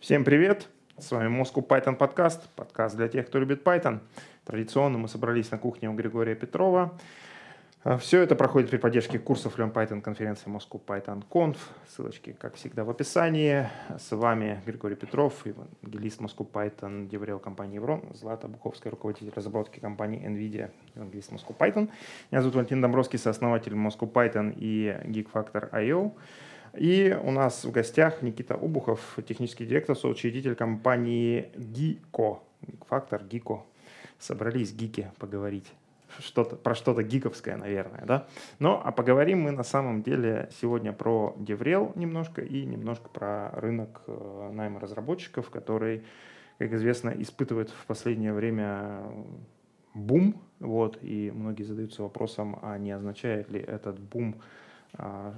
Всем привет! С вами Moscow Python подкаст, подкаст для тех, кто любит Python. Традиционно мы собрались на кухне у Григория Петрова. А, Все это проходит при поддержке курсов Learn Python конференции Moscow Python Conf. Ссылочки, как всегда, в описании. С вами Григорий Петров, евангелист Moscow Python, деврел компании Еврон, Злата Буховская, руководитель разработки компании NVIDIA, евангелист Moscow Python. Меня зовут Валентин Домбровский, сооснователь Moscow Python и Geekfactor.io. И у нас в гостях Никита Обухов, технический директор, соучредитель компании Гико. Фактор Гико. Собрались гики поговорить. Что-то, про что-то гиковское, наверное, да? Но а поговорим мы на самом деле сегодня про Деврел немножко и немножко про рынок э, найма разработчиков, который, как известно, испытывает в последнее время бум, вот, и многие задаются вопросом, а не означает ли этот бум а,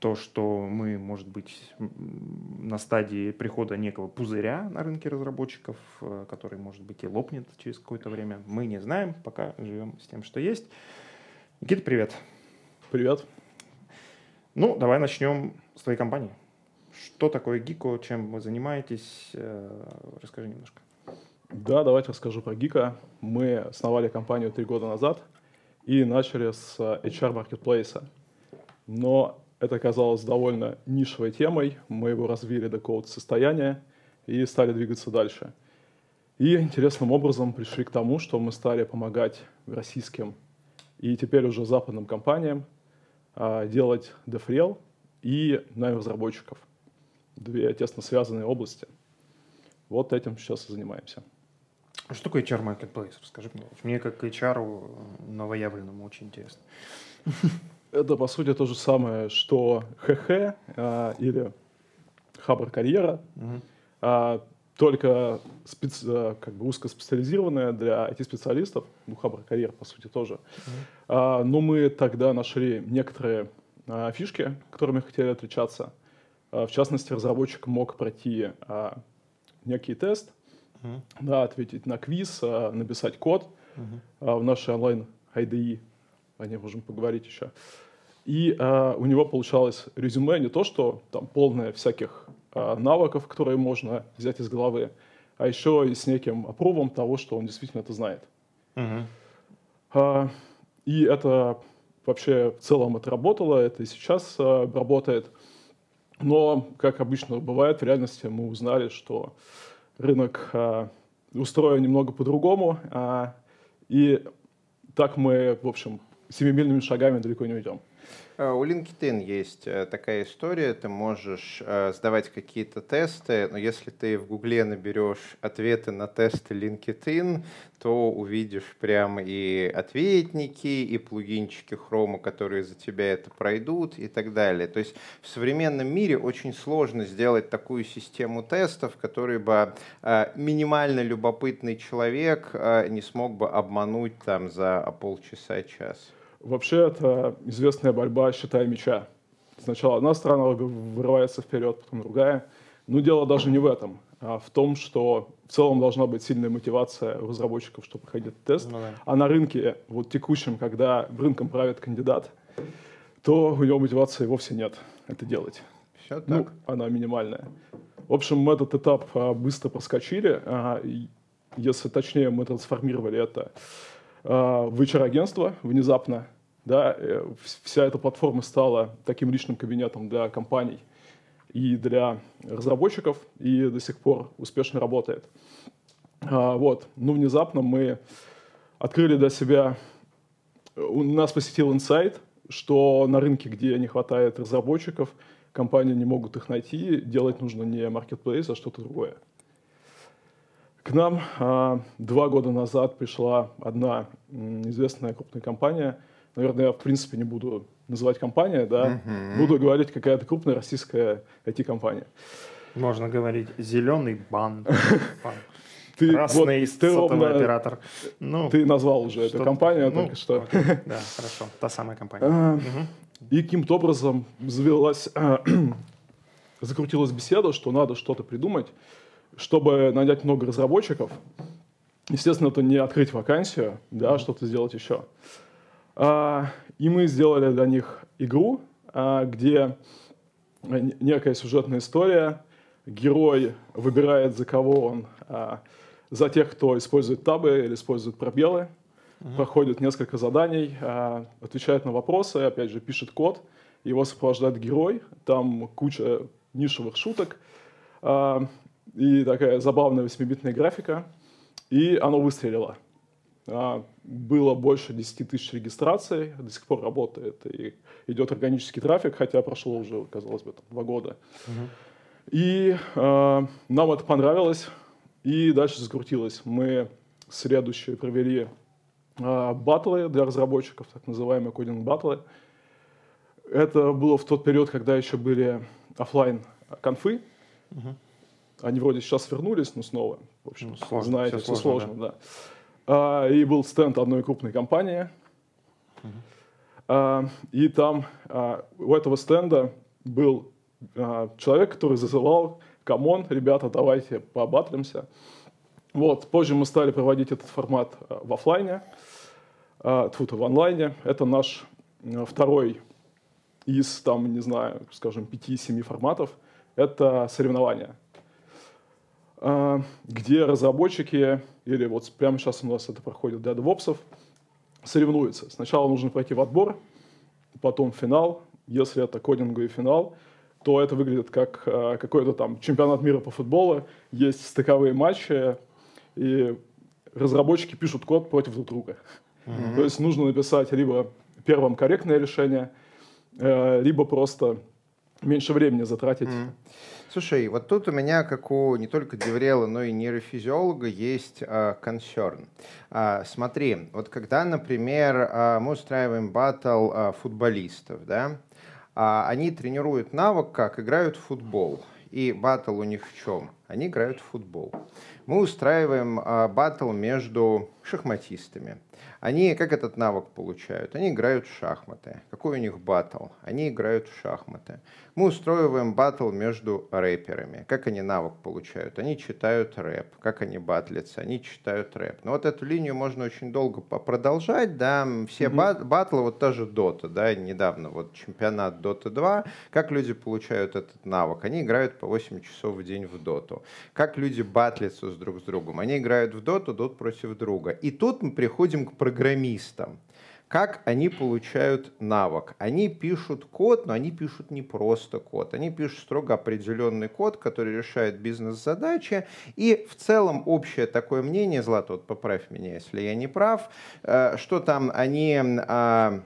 то, что мы, может быть, на стадии прихода некого пузыря на рынке разработчиков, э, который, может быть, и лопнет через какое-то время, мы не знаем, пока живем с тем, что есть. Никита, привет. Привет. Ну, давай начнем с твоей компании. Что такое Гико, чем вы занимаетесь? Э, расскажи немножко. Да, давайте расскажу про Гика. Мы основали компанию три года назад и начали с HR Marketplace. Но это оказалось довольно нишевой темой. Мы его развили до какого-то состояния и стали двигаться дальше. И интересным образом пришли к тому, что мы стали помогать российским и теперь уже западным компаниям а, делать DevRel и найм разработчиков. Две тесно связанные области. Вот этим сейчас и занимаемся. А что такое HR Marketplace? Расскажи мне. Мне как HR новоявленному очень интересно. Это, по сути, то же самое, что ХХ а, или Хабр Карьера, угу. а, только специ, а, как бы узкоспециализированная для IT-специалистов, ну, Хабр Карьер, по сути, тоже. Угу. А, но мы тогда нашли некоторые а, фишки, которыми хотели отличаться. А, в частности, разработчик мог пройти а, некий тест, угу. да, ответить на квиз, а, написать код угу. а, в нашей онлайн IDE, о ней можем поговорить еще. И э, у него получалось резюме не то, что там полное всяких э, навыков, которые можно взять из головы, а еще и с неким опровом того, что он действительно это знает. Uh-huh. Э, и это вообще в целом это работало, это и сейчас э, работает. Но, как обычно бывает, в реальности мы узнали, что рынок э, устроен немного по-другому, э, и так мы, в общем, семимильными шагами далеко не уйдем. Э, у LinkedIn есть э, такая история, ты можешь э, сдавать какие-то тесты, но если ты в Гугле наберешь ответы на тесты LinkedIn, то увидишь прям и ответники, и плugинчики Chrome, которые за тебя это пройдут и так далее. То есть в современном мире очень сложно сделать такую систему тестов, который бы минимально любопытный человек не смог бы обмануть там за полчаса-час. Вообще, это известная борьба щита и меча. Сначала одна сторона вырывается вперед, потом другая. Но дело даже не в этом, а в том, что в целом должна быть сильная мотивация у разработчиков, чтобы проходить тест. Ну, да. А на рынке, вот текущем, когда рынком правит кандидат, то у него мотивации вовсе нет это делать. Все ну, так. она минимальная. В общем, мы этот этап а, быстро проскочили. А, если точнее, мы трансформировали это а, в HR-агентство внезапно. Да, э, вся эта платформа стала таким личным кабинетом для компаний и для разработчиков, и до сих пор успешно работает. А, вот. Ну, внезапно мы открыли для себя... У нас посетил инсайт, что на рынке, где не хватает разработчиков, компании не могут их найти, делать нужно не marketplace, а что-то другое. К нам а, два года назад пришла одна известная крупная компания. Наверное, я в принципе не буду называть компанию, да, uh-huh. буду говорить какая-то крупная российская IT-компания. Можно говорить зеленый бан. Ты, Красный вот, ты сотовый ровно, оператор. Ну, ты назвал уже эту компанию ну, только что. Okay. Да, хорошо. Та самая компания. А, и каким-то образом завелась, закрутилась беседа, что надо что-то придумать, чтобы нанять много разработчиков, естественно, это не открыть вакансию, да, что-то сделать еще. А, и мы сделали для них игру, а, где некая сюжетная история, герой выбирает, за кого он, а, за тех, кто использует табы или использует пробелы, угу. проходит несколько заданий, а, отвечает на вопросы, опять же, пишет код, его сопровождает герой, там куча нишевых шуток. А, и такая забавная 8-битная графика, и оно выстрелило. А, было больше 10 тысяч регистраций, до сих пор работает, и идет органический трафик, хотя прошло уже, казалось бы, там, два года. Угу. И э, нам это понравилось, и дальше закрутилось. Мы следующие провели э, батлы для разработчиков, так называемые кодинг батлы. Это было в тот период, когда еще были офлайн конфы. Угу. Они вроде сейчас вернулись, но снова, в общем, ну, сложно, знаете, все, все сложно, сложно да. да. А, и был стенд одной крупной компании. А, и там а, у этого стенда был человек, который зазывал, come on, ребята, давайте побатлимся. Вот, позже мы стали проводить этот формат в офлайне, тут в онлайне. Это наш второй из, там, не знаю, скажем, 5-7 форматов. Это соревнования, где разработчики, или вот прямо сейчас у нас это проходит для девопсов, соревнуются. Сначала нужно пройти в отбор, потом финал. Если это кодинговый финал, то это выглядит как э, какой-то там чемпионат мира по футболу, есть стыковые матчи, и разработчики пишут код против друг друга. Mm-hmm. То есть нужно написать либо первым корректное решение, э, либо просто меньше времени затратить. Mm-hmm. Слушай, вот тут у меня, как у не только Деврела, но и нейрофизиолога, есть консерн. Uh, uh, смотри, вот когда, например, uh, мы устраиваем батл футболистов, да, они тренируют навык, как играют в футбол. И батл у них в чем? Они играют в футбол. Мы устраиваем а, батл между шахматистами. Они как этот навык получают? Они играют в шахматы. Какой у них батл? Они играют в шахматы. Мы устраиваем батл между рэперами. Как они навык получают? Они читают рэп. Как они батлятся? Они читают рэп. Но вот эту линию можно очень долго продолжать. Да? Все mm-hmm. батлы, вот та же Dota, да, недавно вот чемпионат Dota 2. Как люди получают этот навык? Они играют по 8 часов в день в Доту. Как люди батлятся с друг с другом? Они играют в Доту, Дот против друга. И тут мы приходим к программистам. Как они получают навык? Они пишут код, но они пишут не просто код. Они пишут строго определенный код, который решает бизнес-задачи. И в целом общее такое мнение, Злата, вот поправь меня, если я не прав, э, что там они а,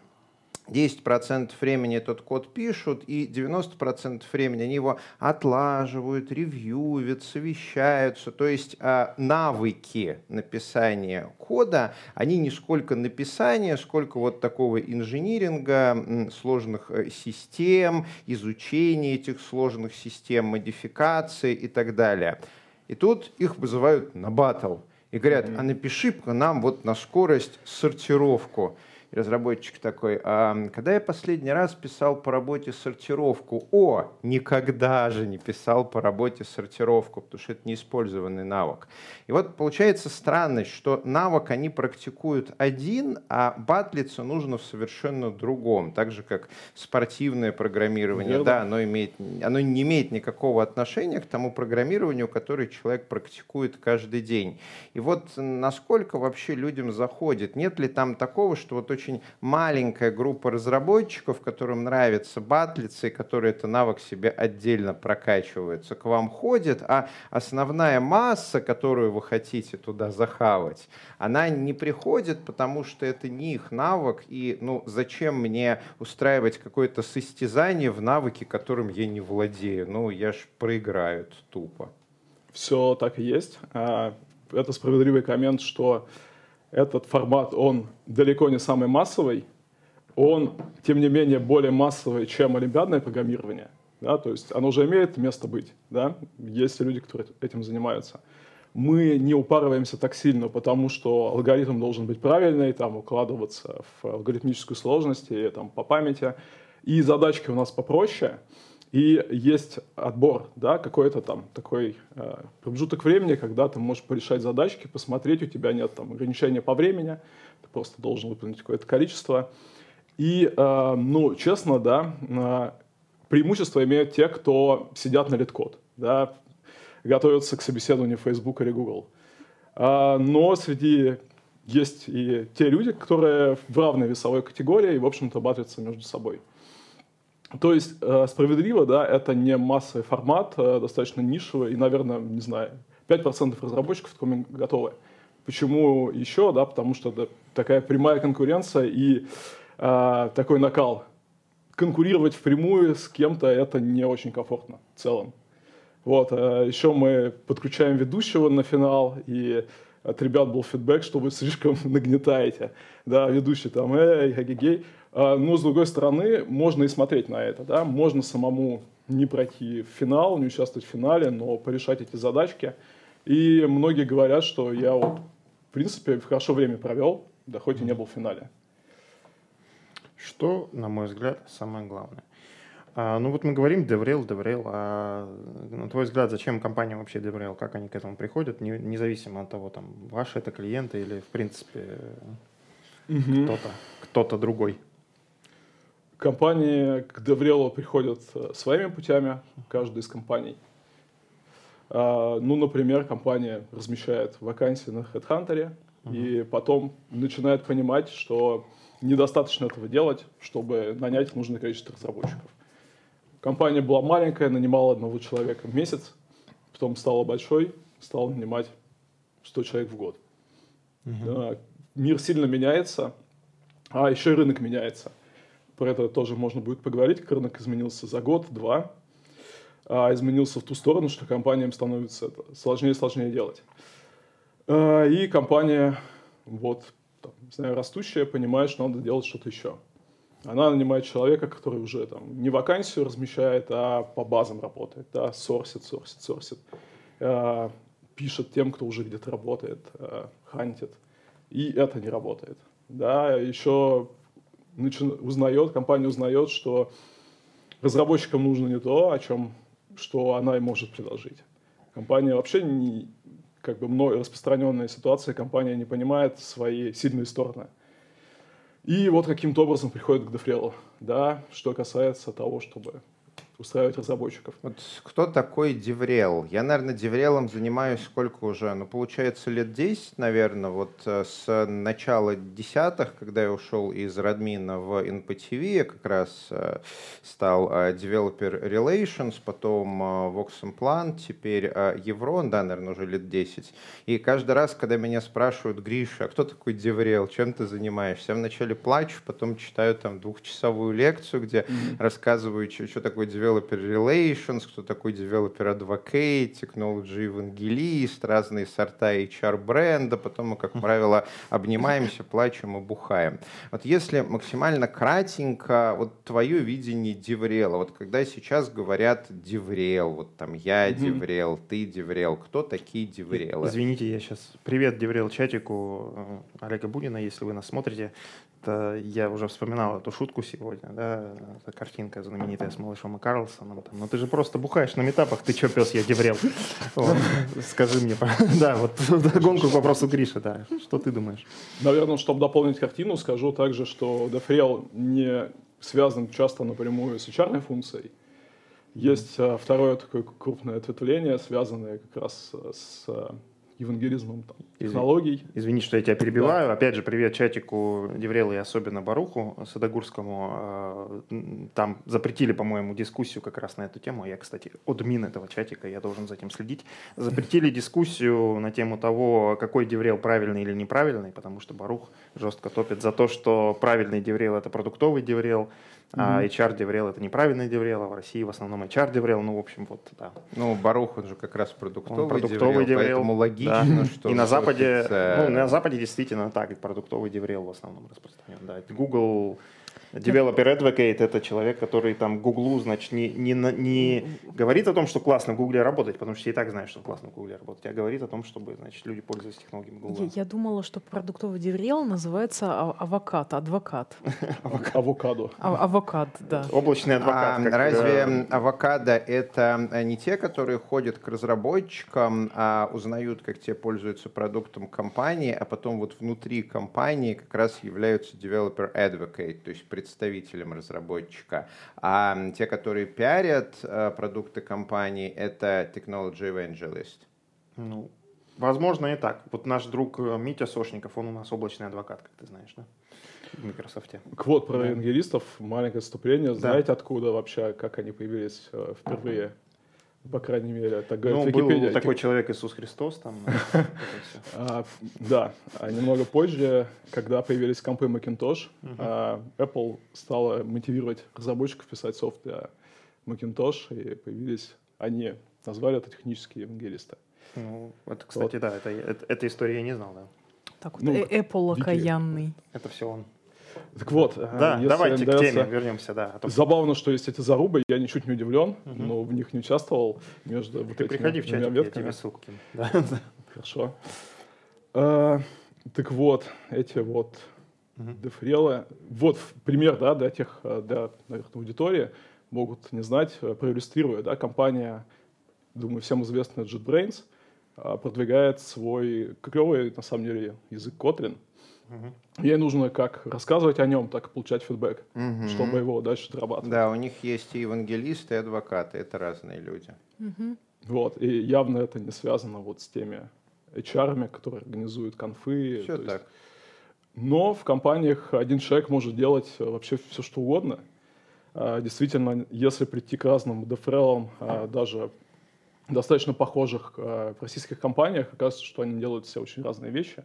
10% времени этот код пишут, и 90% времени они его отлаживают, ревьюют, совещаются. То есть а, навыки написания кода, они не сколько написания, сколько вот такого инжиниринга, сложных э, систем, изучения этих сложных систем, модификации и так далее. И тут их вызывают на батл и говорят, а напиши нам вот на скорость сортировку разработчик такой, а когда я последний раз писал по работе сортировку? О, никогда же не писал по работе сортировку, потому что это неиспользованный навык. И вот получается странность, что навык они практикуют один, а батлиться нужно в совершенно другом. Так же, как спортивное программирование. Верно. Да, оно, имеет, оно не имеет никакого отношения к тому программированию, которое человек практикует каждый день. И вот насколько вообще людям заходит? Нет ли там такого, что вот очень очень маленькая группа разработчиков, которым нравится батлицы, и которые это навык себе отдельно прокачиваются, к вам ходит, а основная масса, которую вы хотите туда захавать, она не приходит, потому что это не их навык, и ну, зачем мне устраивать какое-то состязание в навыке, которым я не владею? Ну, я ж проиграю тупо. Все так и есть. А, это справедливый коммент, что этот формат, он далеко не самый массовый, он, тем не менее, более массовый, чем олимпиадное программирование. Да, то есть оно уже имеет место быть. Да? Есть люди, которые этим занимаются. Мы не упарываемся так сильно, потому что алгоритм должен быть правильный, там, укладываться в алгоритмическую сложность и там, по памяти. И задачки у нас попроще. И есть отбор, да, какой-то там такой э, промежуток времени, когда ты можешь порешать задачки, посмотреть, у тебя нет там ограничения по времени, ты просто должен выполнить какое-то количество. И, э, ну, честно, да, э, преимущество имеют те, кто сидят на LeetCode. да, готовятся к собеседованию Facebook или Google. А, но среди есть и те люди, которые в равной весовой категории и, в общем-то, батлятся между собой. То есть, э, справедливо, да, это не массовый формат, э, достаточно нишевый, и, наверное, не знаю, 5% разработчиков такому готовы. Почему еще? Да, потому что это такая прямая конкуренция и э, такой накал. Конкурировать впрямую с кем-то это не очень комфортно в целом. Вот, э, еще мы подключаем ведущего на финал, и от ребят был фидбэк, что вы слишком нагнетаете. Да, ведущий там, эй, гей а, Но, с другой стороны, можно и смотреть на это. Да? Можно самому не пройти в финал, не участвовать в финале, но порешать эти задачки. И многие говорят, что я вот, в принципе, хорошо время провел, да хоть и не был в финале. Что, на мой взгляд, самое главное? А, ну вот мы говорим DevRel, DevRel, а на твой взгляд, зачем компания вообще DevRel, как они к этому приходят, не, независимо от того, там, ваши это клиенты или, в принципе, угу. кто-то, кто-то другой? Компании к DevRel приходят своими путями, каждая из компаний. А, ну, например, компания размещает вакансии на HeadHunter uh-huh. и потом начинает понимать, что недостаточно этого делать, чтобы нанять нужное количество разработчиков. Компания была маленькая, нанимала одного человека в месяц, потом стала большой, стала нанимать 100 человек в год. Uh-huh. Мир сильно меняется, а еще и рынок меняется. Про это тоже можно будет поговорить, рынок изменился за год-два. А изменился в ту сторону, что компаниям становится это сложнее и сложнее делать. А, и компания, вот, там, не знаю, растущая, понимает, что надо делать что-то еще. Она нанимает человека, который уже там не вакансию размещает, а по базам работает, да, сорсит, сорсит, сорсит, э, пишет тем, кто уже где-то работает, э, хантит. И это не работает. Да, еще начи... узнает, компания узнает, что разработчикам нужно не то, о чем, что она им может предложить. Компания вообще не, как бы мной распространенная ситуация, компания не понимает свои сильные стороны. И вот каким-то образом приходит к Дефрелу, да, что касается того, чтобы устраивать разработчиков. Вот кто такой DevRel? Я, наверное, DevRel ом занимаюсь сколько уже? Ну, получается, лет 10, наверное, вот э, с начала десятых, когда я ушел из Radmin а в NPTV, я как раз э, стал э, Developer Relations, потом Voximplant, теперь Evrone, да, наверное, уже лет 10. И каждый раз, когда меня спрашивают, Гриша, а кто такой DevRel, чем ты занимаешься? Я вначале плачу, потом читаю там двухчасовую лекцию, где mm-hmm. рассказываю, что, такое Developer Developer Relations, кто такой Developer Advocate, Technology Evangelist, разные сорта HR бренда, потом мы, как правило, обнимаемся, плачем и бухаем. Вот если максимально кратенько, вот твое видение DevRel а, вот когда сейчас говорят DevRel, вот там я DevRel, ты DevRel, кто такие DevRel ы? Извините, я сейчас... Привет, DevRel, чатику э, Олега Бунина, если вы нас смотрите. Это я уже вспоминал эту шутку сегодня, да, эта картинка знаменитая с малышом и Карлсоном. Там, ну ты же просто бухаешь на митапах, ты чё, пес, я DevRel. Скажи мне, да, вот гонку к вопросу Гриша, да, что ты думаешь? Наверное, чтобы дополнить картину, скажу также, что Дефрел не связан часто напрямую с HR функцией. Есть а, второе такое крупное ответвление, связанное как раз с евангелизмом там, технологий. Извини, что я тебя перебиваю. Да. Опять же, привет чатику Деврела и особенно Баруху Садогурскому. А, там запретили, по-моему, дискуссию как раз на эту тему. Я, кстати, админ этого чатика, я должен за этим следить. Запретили дискуссию на тему того, какой DevRel правильный или неправильный, потому что Барух жестко топит за то, что правильный DevRel — это продуктовый DevRel, а HR DevRel это неправильный DevRel, а в России в основном HR DevRel, ну, в общем, вот, да. Ну, Барух, он же как раз продуктовый, он продуктовый DevRel, поэтому логично, да. что... И на Западе, ну, на Западе действительно так, продуктовый Деврел в основном распространен, да. Google Developer Advocate — это человек, который там Гуглу, значит, не, не, не говорит о том, что классно в Гугле работать, потому что все и так знают, что классно в Гугле работать, а говорит о том, чтобы, значит, люди пользовались технологиями Гугла. Я, я думала, что продуктовый DevRel называется а, авокад, адвокат. Авокадо. А, авокад, да. Облачный адвокат. А, разве авокадо — это не те, которые ходят к разработчикам, а узнают, как те пользуются продуктом компании, а потом вот внутри компании как раз являются Developer Advocate, то есть есть представителем разработчика. А те, которые пиарят э, продукты компании, это technology evangelist. Ну, возможно и так. Вот наш друг э, Митя Сошников, он у нас облачный адвокат, как ты знаешь, да? В Microsoft. Квот про евангелистов, маленькое вступление. Знаете, откуда вообще, как они появились э, впервые? По крайней мере, так говорит Ну, Википедия. был такой человек Иисус Христос там. всё. А, да, а немного позже, когда появились компы Macintosh, а, Apple стала мотивировать разработчиков писать софт для Macintosh, и появились они, назвали это технические евангелисты. Ну, это, кстати, да, это, это, эта история я не знал, да. Так вот, Ну, э- Apple окаянный. Это все он. Так вот, Да, давайте к нравится- теме вернемся, да. а то Забавно, что есть эти зарубы, я ничуть не удивлен, но в них не участвовал между вот Ты этими приходи в чатик, я тебе ссылку кину. Да. Хорошо. А, так вот, эти вот дефрелы. Вот пример, да, для тех, э, для, наверное, аудитории могут не знать, э, проиллюстрирую, да, компания, думаю, всем известная JetBrains, продвигает свой клевый, на самом деле, язык Kotlin. Ей нужно как рассказывать о нем, так и получать фидбэк, чтобы его дальше дорабатывать. Да, у них есть и евангелисты, и адвокаты. Это разные люди. Вот, и явно это не связано вот с теми HR, которые организуют конфы. Все то есть так. Но в компаниях один человек может делать э, вообще все, что угодно. А, Действительно, если прийти к разным дефрелам, а, даже достаточно похожих а, в российских компаниях, оказывается, что они делают все очень разные вещи.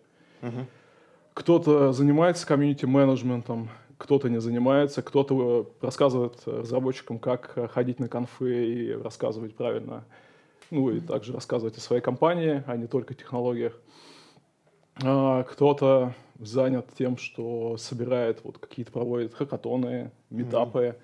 Кто-то занимается комьюнити-менеджментом, кто-то не занимается, кто-то э, рассказывает разработчикам, как э, ходить на конфы и рассказывать правильно, ну и также рассказывать о своей компании, а не только технологиях. А, Кто-то занят тем, что собирает, вот какие-то проводит хакатоны, метапы.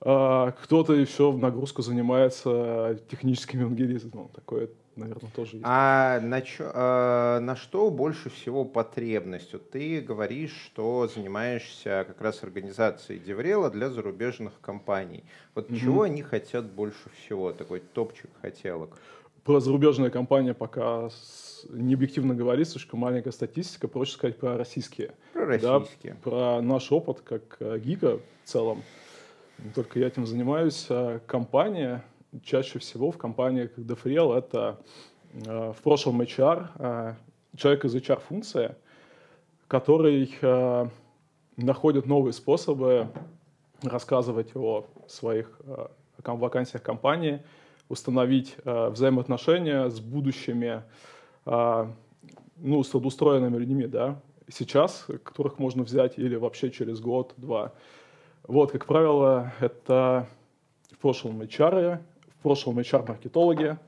А, Кто-то еще в нагрузку занимается техническим евангелизмом. Такое, наверное, тоже есть. А на, чё- а на что больше всего потребность? Вот ты говоришь, что занимаешься как раз организацией Деврела для зарубежных компаний. Вот чего они хотят больше всего? Такой топчик хотелок. Про зарубежные компании пока не объективно говорить, слишком маленькая статистика, проще сказать про российские. Про Да, российские. про наш опыт как э, гика в целом. Только я этим занимаюсь. а Компания, чаще всего в компании как это э, в прошлом HR, э, человек из HR-функции, который э, находит новые способы рассказывать о своих вакансиях компании, установить взаимоотношения с будущими, ну, с трудоустроенными людьми, да, сейчас, которых можно взять или вообще через год-два. Вот, как правило, это в прошлом HR, прошлом HR-маркетологи,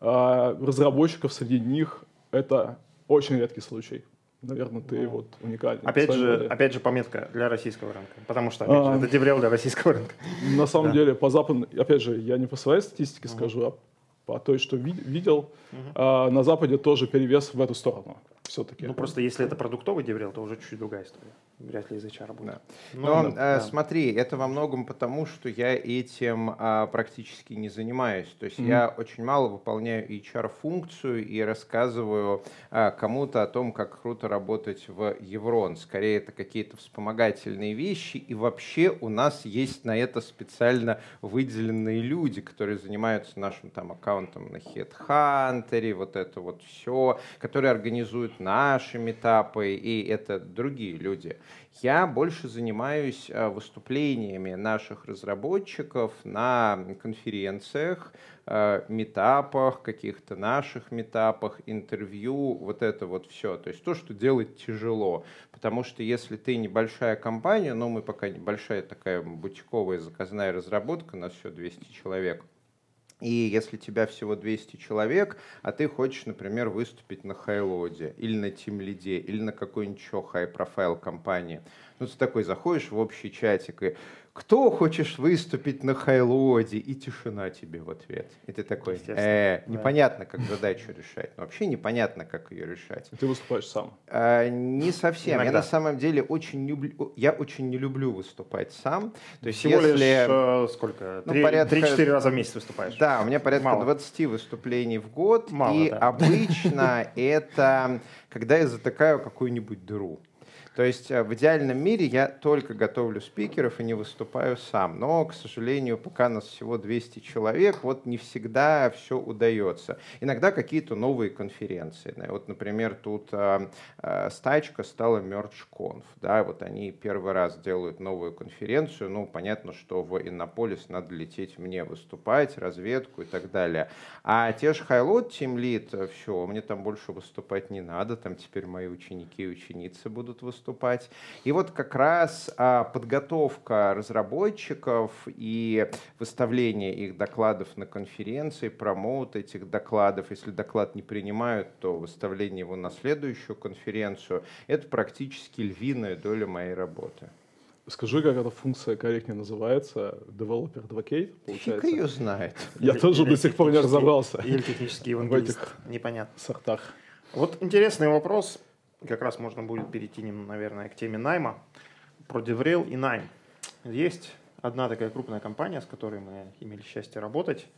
а разработчиков среди них это очень редкий случай. Наверное, ты вот уникальный. Опять же, опять же, пометка для российского рынка. Потому что, опять А. же, это деврел для российского рынка. На самом Да. деле, по западной, опять же, я не по своей статистике скажу, а по той, что ви- видел, а, на Западе тоже перевес в эту сторону. Все-таки. Ну, просто если это продуктовый деврел, то уже чуть-чуть другая история. Вряд ли из HR будет. Да. Ну, Но да, э, да. смотри, это во многом потому, что я этим а, практически не занимаюсь. То есть Мгм. я очень мало выполняю HR-функцию и рассказываю а, кому-то о том, как круто работать в Еврон. Скорее, это какие-то вспомогательные вещи. И вообще у нас есть на это специально выделенные люди, которые занимаются нашим там аккаунтом на HeadHunter, вот это вот все, которые организуют наши метапы, и это другие люди. Я больше занимаюсь а, выступлениями наших разработчиков на конференциях, а, метапах, каких-то наших метапах, интервью, вот это вот все. То есть то, что делать тяжело. Потому что если ты небольшая компания, но мы пока небольшая такая бутиковая заказная разработка, нас все 200 человек, и если тебя всего 200 человек, а ты хочешь, например, выступить на Хайлоде, или на Тимлиде, или на какой-нибудь еще хай-профайл компании, ну ты такой заходишь в общий чатик и кто хочешь выступить на Хайлоде? И тишина тебе в ответ. И ты такой, э, непонятно, как задачу решать. Но вообще непонятно, как ее решать. Ты выступаешь сам. А, Не совсем. Я Иногда. на самом деле очень люблю, я очень не люблю выступать сам. То есть Всего если... лишь э, сколько? Ну, Три- порядка- Три-четыре раза в месяц выступаешь. Да, у меня порядка Мало. 20 выступлений в год. Мало, и да. обычно это когда я затыкаю какую-нибудь дыру. То есть э, в идеальном мире я только готовлю спикеров и не выступаю сам. Но, к сожалению, пока нас всего 200 человек, вот не всегда все удается. Иногда какие-то новые конференции. Вот, например, тут э, э, стачка стала MergeConf. Да, вот они первый раз делают новую конференцию. Ну, понятно, что в Иннополис надо лететь мне выступать, разведку и так далее. А те же Highload Team Lead, все, мне там больше выступать не надо, там теперь мои ученики и ученицы будут выступать. И вот как раз а, подготовка разработчиков и выставление их докладов на конференции, промоут этих докладов, если доклад не принимают, то выставление его на следующую конференцию, это практически львиная доля моей работы. Скажи, как эта функция корректнее называется? Developer Advocate, получается? Фиг ее знает. Я тоже до сих пор не разобрался. Или технический евангелист. В этих непонятно. сортах. Вот интересный вопрос. Как раз можно будет перейти, наверное, к теме найма. Про DevRel и найм. Есть одна такая крупная компания, с которой мы имели счастье работать.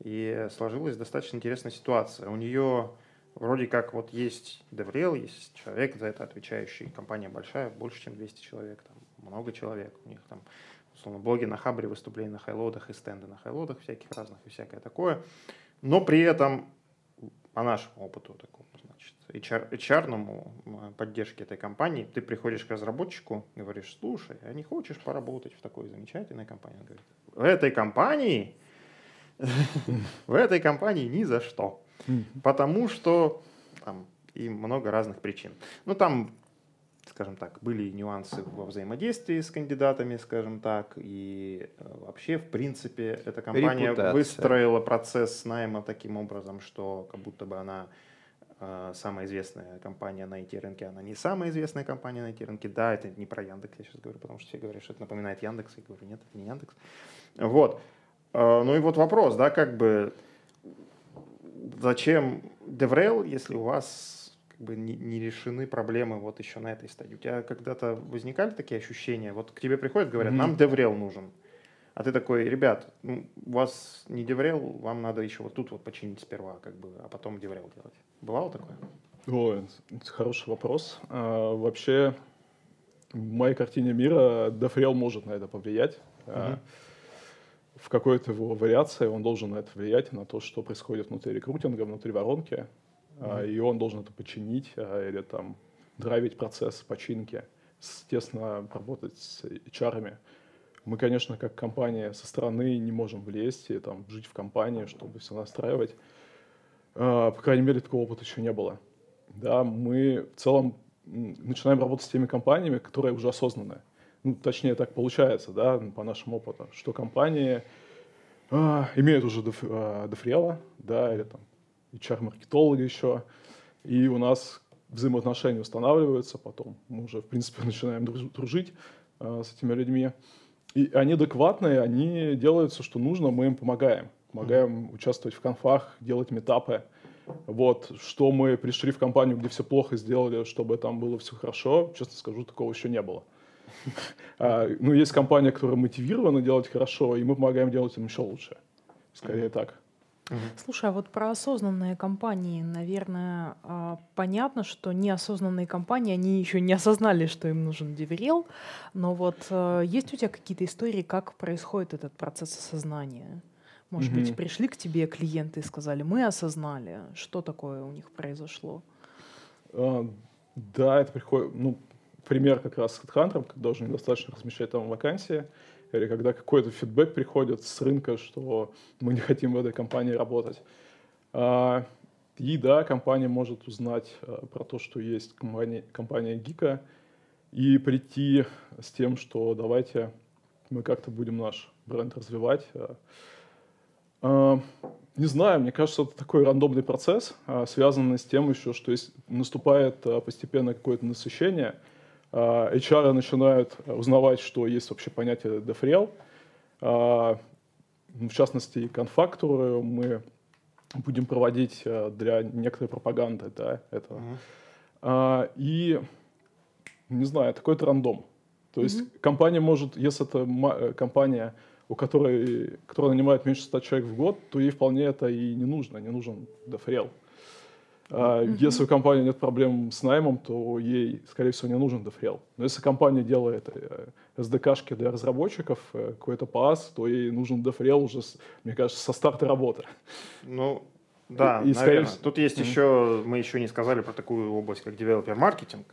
И сложилась достаточно интересная ситуация. У нее вроде как вот есть DevRel, есть человек за это отвечающий. Компания большая, больше, чем 200 человек. Там много человек. У них там, условно, блоги на Хабре, выступления на хайлодах и стенды на хайлодах всяких разных и всякое такое. Но при этом, по нашему опыту такому, HR, HR поддержке этой компании, ты приходишь к разработчику говоришь, слушай, а не хочешь поработать в такой замечательной компании? Он говорит, в этой компании, в этой компании ни за что. Потому что там и много разных причин. Ну, там скажем так, были нюансы во взаимодействии с кандидатами, скажем так, и э, вообще, в принципе, эта компания Репутация. выстроила процесс найма таким образом, что как будто бы она э, самая известная компания на IT-рынке, она не самая известная компания на IT-рынке. Да, это не про Яндекс, я сейчас говорю, потому что все говорят, что это напоминает Яндекс. Я говорю, нет, это не Яндекс. Вот. Э, ну и вот вопрос, да, как бы зачем DevRel, если у вас как бы не, не решены проблемы вот еще на этой стадии. У тебя когда-то возникали такие ощущения? Вот к тебе приходят, говорят, mm-hmm. нам деврел нужен. А ты такой, ребят, ну, у вас не деврел, вам надо еще вот тут вот починить сперва, как бы, а потом деврел делать. Бывало такое? Ой, хороший вопрос. А, вообще, в моей картине мира деврел может на это повлиять. А, в какой-то его вариации он должен на это влиять, на то, что происходит внутри рекрутинга, внутри воронки mm-hmm. и он должен это починить а, или там драйвить процесс починки, тесно работать с HR-ами. Мы, конечно, как компания со стороны не можем влезть и там жить в компании, чтобы все настраивать. А, по крайней мере, такого опыта еще не было. Да, мы в целом начинаем работать с теми компаниями, которые уже осознанные. Ну, точнее, так получается, да, по нашему опыту, что компании а, имеют уже деф, а, дефрела, да, или там HR-маркетологи еще, и у нас взаимоотношения устанавливаются потом. Мы уже, в принципе, начинаем дружить э, с этими людьми. И они адекватные, они делают все, что нужно, мы им помогаем. Помогаем mm-hmm. участвовать в конфах, делать метапы. Вот, что мы пришли в компанию, где все плохо сделали, чтобы там было все хорошо, честно скажу, такого еще не было. А, ну, есть компания, которая мотивирована делать хорошо, и мы помогаем делать им еще лучше. Скорее так. Угу. Слушай, а вот про осознанные компании, наверное, а, понятно, что неосознанные компании, они еще не осознали, что им нужен диверил, но вот а, есть у тебя какие-то истории, как происходит этот процесс осознания? Может угу. быть, пришли к тебе клиенты и сказали, мы осознали, что такое у них произошло? А, да, это приходит, ну, пример как раз с HeadHunter, когда уже недостаточно размещать там вакансии, или когда какой-то фидбэк приходит с рынка, что мы не хотим в этой компании работать. А, и да, компания может узнать а, про то, что есть компания, компания Гика, и прийти с тем, что давайте мы как-то будем наш бренд развивать. А, не знаю, мне кажется, это такой рандомный процесс, связанный с тем еще, что есть, наступает постепенно какое-то насыщение – а, HR начинают узнавать, что есть вообще понятие DevRel. А, в частности, конфа, которую мы будем проводить а, для некоторой пропаганды да, этого. Mm-hmm. И, не знаю, такой-то рандом. То есть mm-hmm. компания может, если это э, компания, у которой, которая нанимает меньше 100 человек в год, то ей вполне это и не нужно, не нужен DevRel. А, Если у компании нет проблем с наймом, то ей, скорее всего, не нужен DevRel. Но если компания делает э, SDK-шки для разработчиков, э, какой-то PaaS, то ей нужен DevRel уже, мне кажется, со старта работы. Ну, да, И, скорее наверное. всего- Тут есть Мгм. еще, мы еще не сказали про такую область, как developer маркетинг.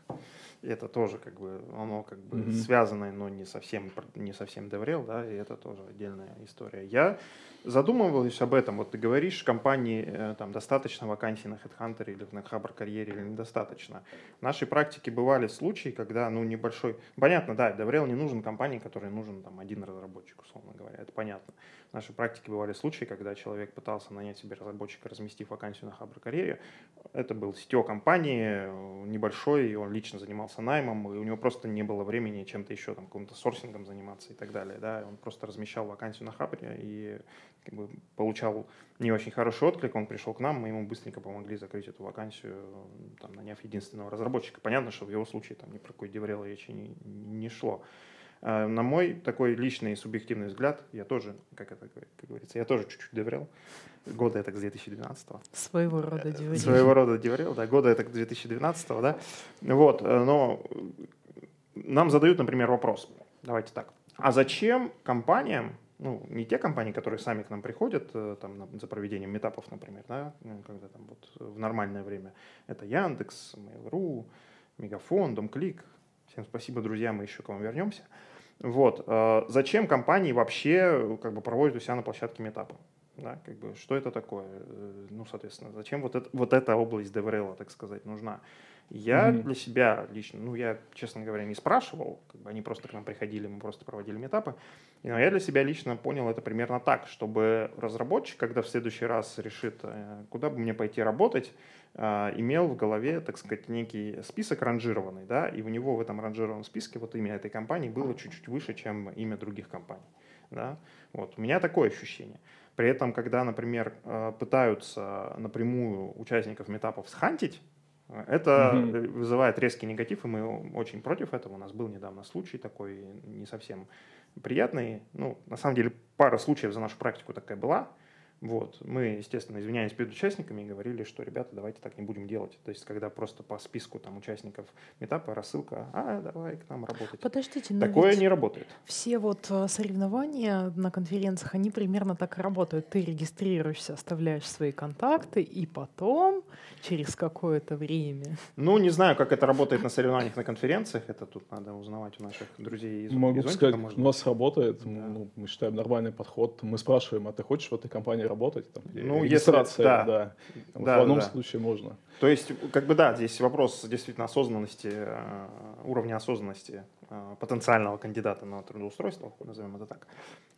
И это тоже как бы, оно как бы Мгм. связанное, но не совсем, не совсем DevRel, да, и это тоже отдельная история. Я задумываюсь об этом. Вот ты говоришь, компании э, там достаточно вакансий на HeadHunter или на Хабр карьере или недостаточно. В нашей практике бывали случаи, когда, ну, небольшой... Понятно, да, DevRel не нужен компании, которой нужен там один разработчик, условно говоря, это понятно. В нашей практике бывали случаи, когда человек пытался нанять себе разработчика, разместив вакансию на Хабр карьере. Это был сетевой компании, э, небольшой, и он лично занимался наймом, и у него просто не было времени чем-то еще, там, каким-то сорсингом заниматься и так далее. Да? Он просто размещал вакансию на Хабре и как бы, получал не очень хороший отклик, он пришел к нам, мы ему быстренько помогли закрыть эту вакансию, там, наняв единственного разработчика. Понятно, что в его случае там ни про какой деврел речи не, не шло. Э, На мой такой личный субъективный взгляд, я тоже, как это как говорится, я тоже чуть-чуть деврел. Года это к 2012 Своего рода деврел. Своего рода деврел, да, года это к 2012 да. Вот, э, но нам задают, например, вопрос, давайте так, а зачем компаниям, ну, не те компании, которые сами к нам приходят э, там, за проведением метапов, например, да, ну, когда там вот в нормальное время, это Яндекс, Mail.ru, Мегафон, Домклик, всем спасибо, друзья, мы еще к вам вернемся. Вот, э, зачем компании вообще э, как бы проводят у себя на площадке метапы? Да, как бы, что это такое? Ну, соответственно, зачем вот, это, вот эта область DevRel, так сказать, нужна? Я Мгм. для себя лично, ну, я, честно говоря, не спрашивал, как бы они просто к нам приходили, мы просто проводили метапы, но я для себя лично понял это примерно так, чтобы разработчик, когда в следующий раз решит, э, куда бы мне пойти работать, э, имел в голове, так сказать, некий список ранжированный, да, и у него в этом ранжированном списке вот имя этой компании было чуть-чуть выше, чем имя других компаний, да. Вот, у меня такое ощущение. При этом, когда, например, э, пытаются напрямую участников метапов схантить, это Мгм. э, вызывает резкий негатив, и мы очень против этого. У нас был недавно случай такой не совсем приятный. Ну, на самом деле, пара случаев за нашу практику такая была. Вот. Мы, естественно, извинялись перед участниками и говорили, что, ребята, давайте так не будем делать. То есть, когда просто по списку там, участников метапа рассылка, а, давай к нам работать. Подождите, но Такое ведь не работает. все вот э, соревнования на конференциях, они примерно так и работают. Ты регистрируешься, оставляешь свои контакты, и потом, через какое-то время... Ну, не знаю, как это работает на соревнованиях, на конференциях. Это тут надо узнавать у наших друзей из Могу из сказать, у нас работает, Да. ну, мы считаем нормальный подход. Мы спрашиваем, а ты хочешь в этой компании работать? Там, Ну, если- да. да. Вот Да, в одном да. случае можно. То есть, как бы да, здесь вопрос действительно осознанности, э, уровня осознанности э, потенциального кандидата на трудоустройство, назовем это так.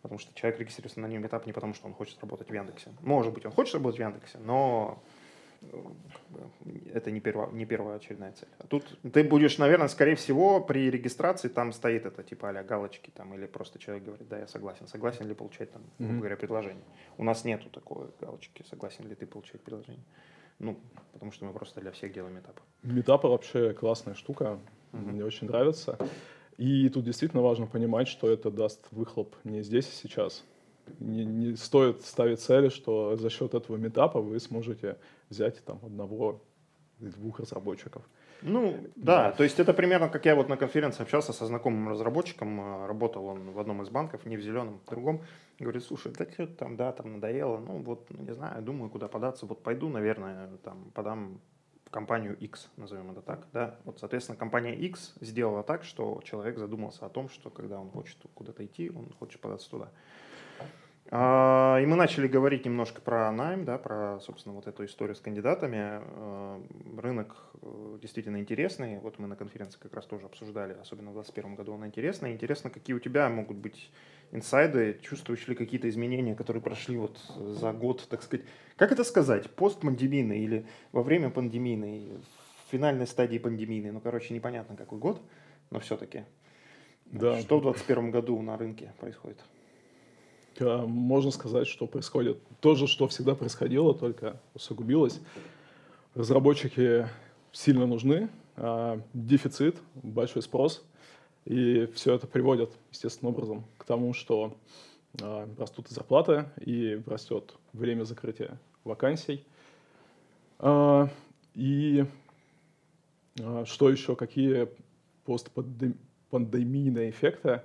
Потому что человек регистрируется на нем этап не потому, что он хочет работать в Яндексе. Может быть, он хочет работать в Яндексе, но это не, перво, не первая очередная цель. А тут ты будешь, наверное, скорее всего, при регистрации там стоит это типа а галочки там, или просто человек говорит, да, я согласен. Согласен ли получать там, грубо говоря, предложение. У нас нету такой галочки, согласен ли ты получать предложение. Ну, потому что мы просто для всех делаем этапы. Метапы вообще классная штука, Мгм. мне очень нравится. И тут действительно важно понимать, что это даст выхлоп не здесь и сейчас. Не, не стоит ставить цели, что за счет этого метапа вы сможете взять там одного или двух разработчиков. Ну, да, Да. то есть это примерно как я вот на конференции общался со знакомым разработчиком, э, работал он в одном из банков, не в зеленом, в другом, говорит, слушай, да что там, да, там надоело, ну вот, ну, не знаю, думаю, куда податься, вот пойду, наверное, там, подам компанию X, назовем это так, да, вот, соответственно, компания X сделала так, что человек задумался о том, что когда он хочет куда-то идти, он хочет податься туда. А, И мы начали говорить немножко про найм, да, про, собственно, вот эту историю с кандидатами. А, Рынок э, действительно интересный. Вот мы на конференции как раз тоже обсуждали, особенно в 2021 году он интересный. Интересно, какие у тебя могут быть инсайды, чувствуешь ли какие-то изменения, которые прошли вот за год, так сказать. Как это сказать? Постпандемийный или во время пандемийной, в финальной стадии пандемийной? Ну, короче, непонятно какой год, но все-таки. Да. Что в 2021 году на рынке происходит? А, Можно сказать, что происходит то же, что всегда происходило, только усугубилось. Разработчики сильно нужны, а, дефицит, большой спрос, и все это приводит естественным образом к тому, что а, растут и зарплаты, и растет время закрытия вакансий. И что еще, какие постпандемийные эффекты?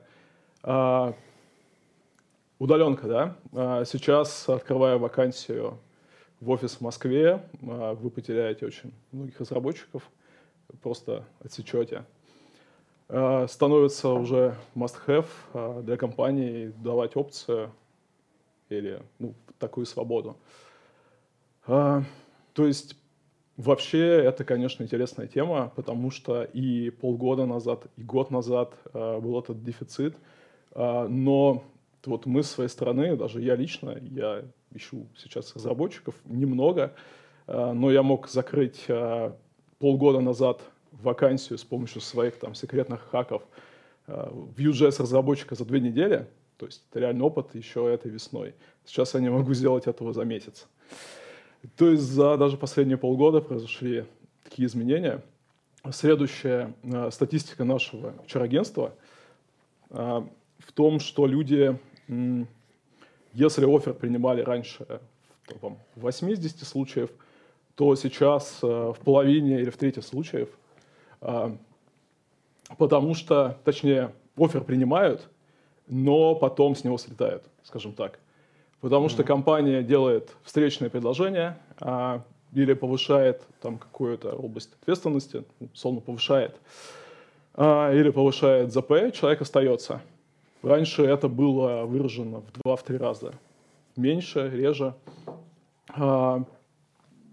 А, удаленка, да? А, сейчас, открывая вакансию в офис в Москве, вы потеряете очень многих разработчиков, просто отсечете. Становится уже must-have для компании давать опцию или ну, такую свободу. То есть Вообще, это, конечно, интересная тема, потому что и полгода назад, и год назад был этот дефицит. Но вот мы с своей стороны, даже я лично, я ищу сейчас разработчиков немного, э, но я мог закрыть э, полгода назад вакансию с помощью своих там секретных хаков э, Vue.js разработчика за две недели. То есть это реальный опыт еще этой весной. Сейчас я не могу сделать этого за месяц. То есть за даже последние полгода произошли такие изменения. Следующая статистика нашего HR-агентства в том, что люди, если офер принимали раньше там, в 80 случаев, то сейчас э, в половине или в трети случаев, э, потому что, точнее, офер принимают, но потом с него слетают, скажем так. Потому что компания делает встречное предложение а, или повышает там какую-то область ответственности, условно повышает, а, или повышает ЗП, человек остается. Раньше это было выражено в 2-3 раза. Меньше, реже. А,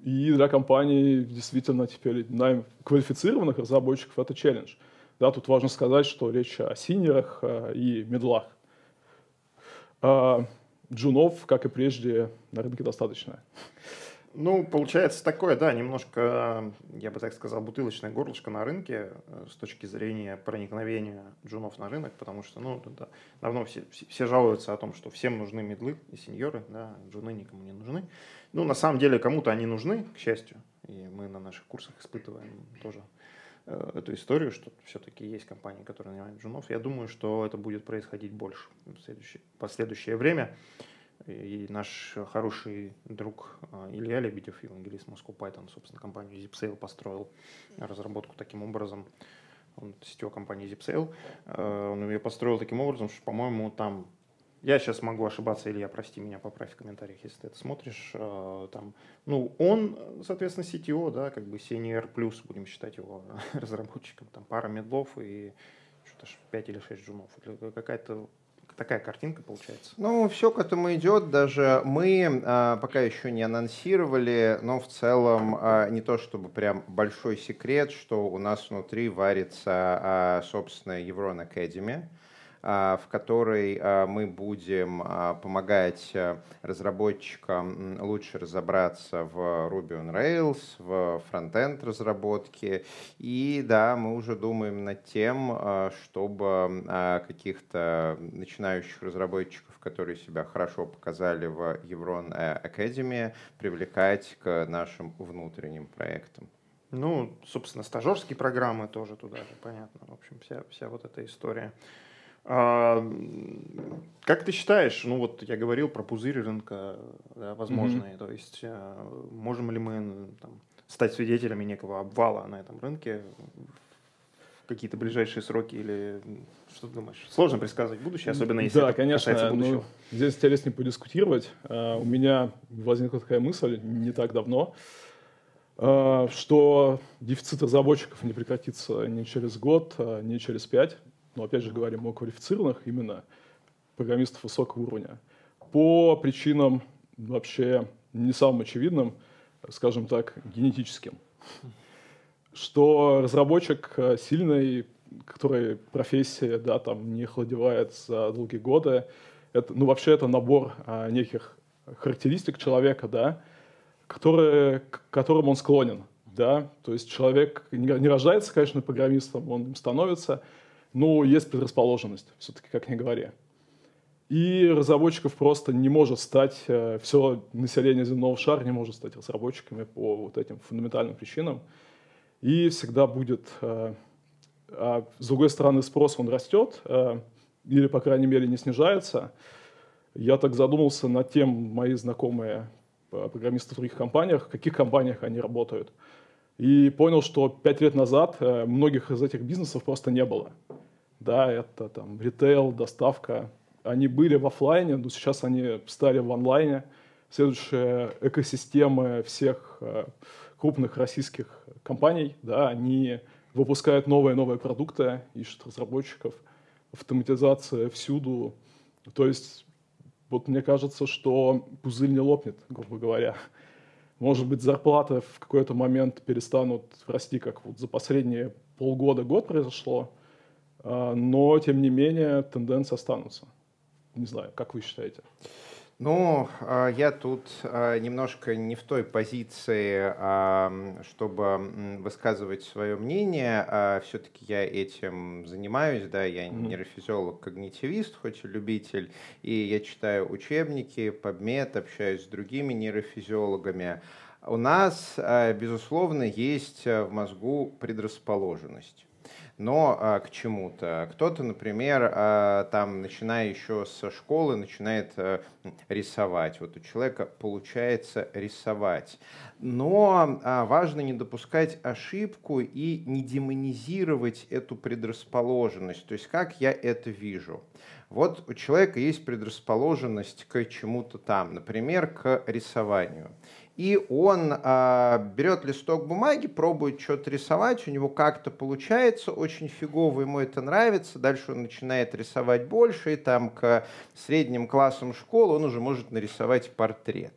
и для компании действительно теперь найм квалифицированных разработчиков это челлендж. Да, тут важно сказать, что речь о синерах а, и медлах. А, джунов, как и прежде, на рынке достаточно. Ну, получается такое, да, немножко, я бы так сказал, бутылочное горлышко на рынке э, с точки зрения проникновения джунов на рынок, потому что, ну, да, давно все, все жалуются о том, что всем нужны медлы и сеньоры, да, джуны никому не нужны. Ну, на самом деле, кому-то они нужны, к счастью, и мы на наших курсах испытываем тоже Э, эту историю, что все-таки есть компании, которые нанимают джунов. Я думаю, что это будет происходить больше в следующее, последующее время. И наш хороший друг э, Илья Лебедев, евангелист Moscow Python, собственно, компанию ZipSale построил разработку таким образом. Он сетевой компании ZipSale. Э, он ее построил таким образом, что, по-моему, там я сейчас могу ошибаться, Илья, прости меня, поправь в комментариях, если ты это смотришь. Э, там, ну, он, соответственно, CTO, да, как бы senior плюс, будем считать его разработчиком, там пара медлов и что-то 5 или 6 джунов. Какая-то такая картинка получается. Ну, все к этому идет. Даже мы а, пока еще не анонсировали, но в целом а, не то чтобы прям большой секрет, что у нас внутри варится, а, собственно, Еврон Academy. А, в которой а, мы будем а, помогать разработчикам лучше разобраться в Ruby on Rails, в фронтенд разработке. И да, мы уже думаем над тем, чтобы каких-то начинающих разработчиков, которые себя хорошо показали в Еврон Academy, привлекать к нашим внутренним проектам. Ну, собственно, стажерские программы тоже туда же, понятно. В общем, вся, вся вот эта история. А, как ты считаешь, ну вот я говорил про пузырь рынка да, возможные, mm-hmm. то есть а, можем ли мы там, стать свидетелями некого обвала на этом рынке какие-то ближайшие сроки или что ты думаешь? Сложно предсказывать будущее, особенно если да, это конечно, касается будущего. Ну, здесь интереснее подискутировать. Uh, у меня возникла такая мысль не так давно, uh, что дефицит разработчиков не прекратится ни через год, uh, ни через пять но опять же говорим о квалифицированных именно программистов высокого уровня, по причинам вообще не самым очевидным, скажем так, генетическим. Что разработчик э, сильный, который профессия, да, там не охладевает за долгие годы, это, ну, вообще это набор а, неких характеристик человека, да, которые, к которым он склонен, да, то есть человек не рождается, конечно, программистом, он им становится, но есть предрасположенность, все-таки, как не говоря. И разработчиков просто не может стать, э, все население земного шара не может стать разработчиками по вот этим фундаментальным причинам. И всегда будет, э, а с другой стороны, спрос он растет, э, или, по крайней мере, не снижается. Я так задумался над тем, мои знакомые программисты в других компаниях, в каких компаниях они работают. и понял, что пять лет назад многих из этих бизнесов просто не было. Да, это там ритейл, доставка. Они были в офлайне, но сейчас они стали в онлайне. Следующая экосистема всех э, крупных российских компаний, да, они выпускают новые-новые продукты, ищут разработчиков, автоматизация всюду. То есть, вот мне кажется, что пузырь не лопнет, грубо говоря. Может быть, зарплаты в какой-то момент перестанут расти, как вот за последние полгода-год произошло, но, тем не менее, тенденции останутся. Не знаю, как вы считаете? Ну, а, я тут а, немножко не в той позиции, чтобы высказывать свое мнение. Все-таки я этим занимаюсь, да, я нейрофизиолог, когнитивист, хоть и любитель, и я читаю учебники, PubMed, общаюсь с другими нейрофизиологами. У нас, безусловно, есть в мозгу предрасположенность но а, к чему-то. Кто-то, например, а, там, начиная еще со школы, начинает а, рисовать. Вот у человека получается рисовать. Но а, важно не допускать ошибку и не демонизировать эту предрасположенность. То есть как я это вижу. Вот у человека есть предрасположенность к чему-то там, например, к рисованию и он э, берет листок бумаги, пробует что-то рисовать, у него как-то получается, очень фигово ему это нравится, дальше он начинает рисовать больше, и там к средним классам школы он уже может нарисовать портрет.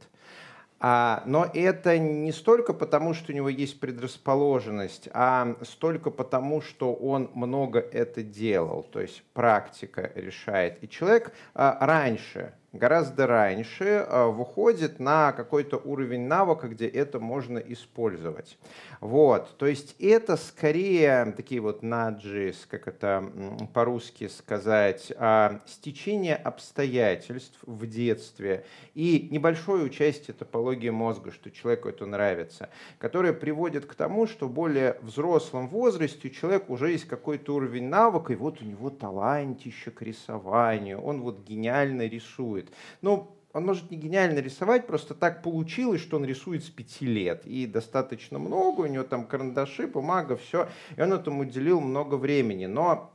А, но это не столько потому, что у него есть предрасположенность, а столько потому, что он много это делал, то есть практика решает. И человек а, раньше гораздо раньше э, выходит на какой-то уровень навыка, где это можно использовать. Вот, то есть это скорее такие вот наджис, как это по-русски сказать, а, стечение обстоятельств в детстве. И небольшое участие топологии мозга, что человеку это нравится, которое приводит к тому, что более взрослом возрасте у человека уже есть какой-то уровень навыка, и вот у него талантище к рисованию, он вот гениально рисует рисует. Ну, он может не гениально рисовать, просто так получилось, что он рисует с пяти лет. И достаточно много, у него там карандаши, бумага, все. И он этому уделил много времени. Но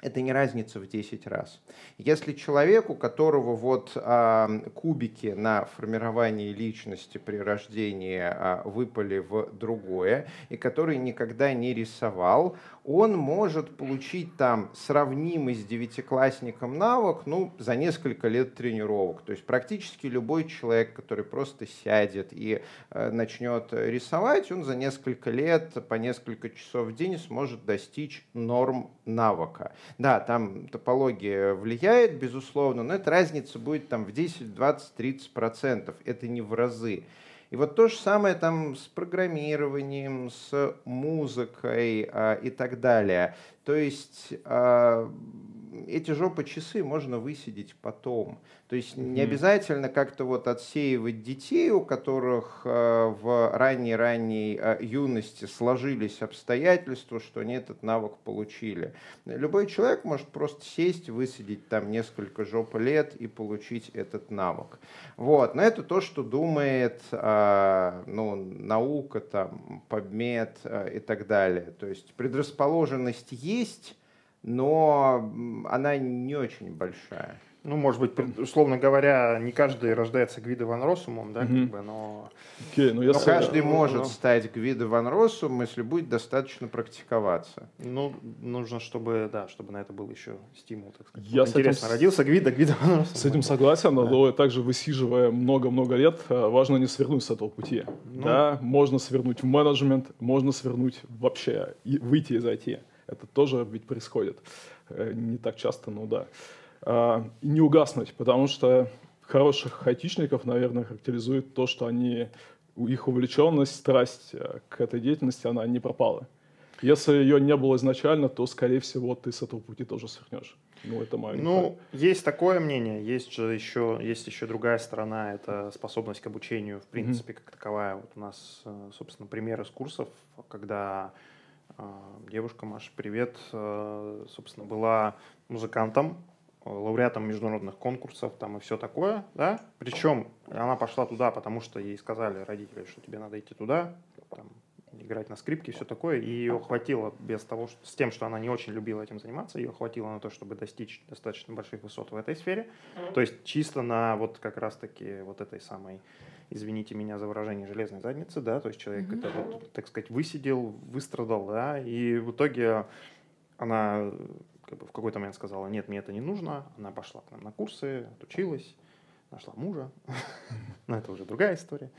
это не разница в 10 раз. Если человек, у которого вот а, кубики на формирование личности при рождении а, выпали в другое, и который никогда не рисовал, он может получить там сравнимый с девятиклассником навык ну, за несколько лет тренировок. То есть практически любой человек, который просто сядет и э, начнет рисовать, он за несколько лет, по несколько часов в день сможет достичь норм навыка. Да, там топология влияет, безусловно, но эта разница будет там в 10, 20, 30 процентов. Это не в разы. И вот то же самое там с программированием, с музыкой а, и так далее. То есть а, эти жопы часы можно высидеть потом. То есть mm-hmm. не обязательно как-то вот отсеивать детей, у которых э, в ранней-ранней э, юности сложились обстоятельства, что они этот навык получили. Любой человек может просто сесть, высидеть там несколько жоп лет и получить этот навык. Вот. Но это то, что думает э, ну, наука, там, подмет э, и так далее. То есть предрасположенность есть, но она не очень большая. Ну, может быть, условно говоря, не каждый рождается Гвидо Ван Россумом, да, mm-hmm. как бы, но... Okay, ну, если... но каждый ну, может ну... стать Гвидо Ван Россум, если будет достаточно практиковаться. Ну, нужно, чтобы, да, чтобы на это был еще стимул, так сказать. Я вот интересно, этим... родился Гвидо, Гвидо Ван Россум. С этим согласен, да. но также высиживая много-много лет, э, важно не свернуть с этого пути. Ну... Да, можно свернуть в менеджмент, можно свернуть вообще, и выйти из IT. Это тоже ведь происходит. Э, не так часто, но да. А, и не угаснуть, потому что хороших айтишников, наверное, характеризует то, что они, их увлеченность, страсть э, к этой деятельности, она не пропала. Если ее не было изначально, то, скорее всего, ты с этого пути тоже свернешь. Ну, это мое. Ну, есть такое мнение. Есть же еще, есть еще другая сторона. Это способность к обучению, в принципе, mm-hmm. как таковая. Вот у нас, э, собственно, пример из курсов, когда девушка, Маша, привет, э, собственно, была музыкантом, лауреатом международных конкурсов там и все такое, да, причем она пошла туда, потому что ей сказали родители, что тебе надо идти туда, там, играть на скрипке, все такое, и ее хватило без того, что, с тем, что она не очень любила этим заниматься, ее хватило на то, чтобы достичь достаточно больших высот в этой сфере. То есть чисто на вот как раз-таки вот этой самой извините меня за выражение, железной задницы, да, то есть человек mm-hmm. это, вот, так сказать, высидел, выстрадал, да, и в итоге она как бы в какой-то момент сказала, нет, мне это не нужно, она пошла к нам на курсы, отучилась, нашла мужа, но это уже другая история.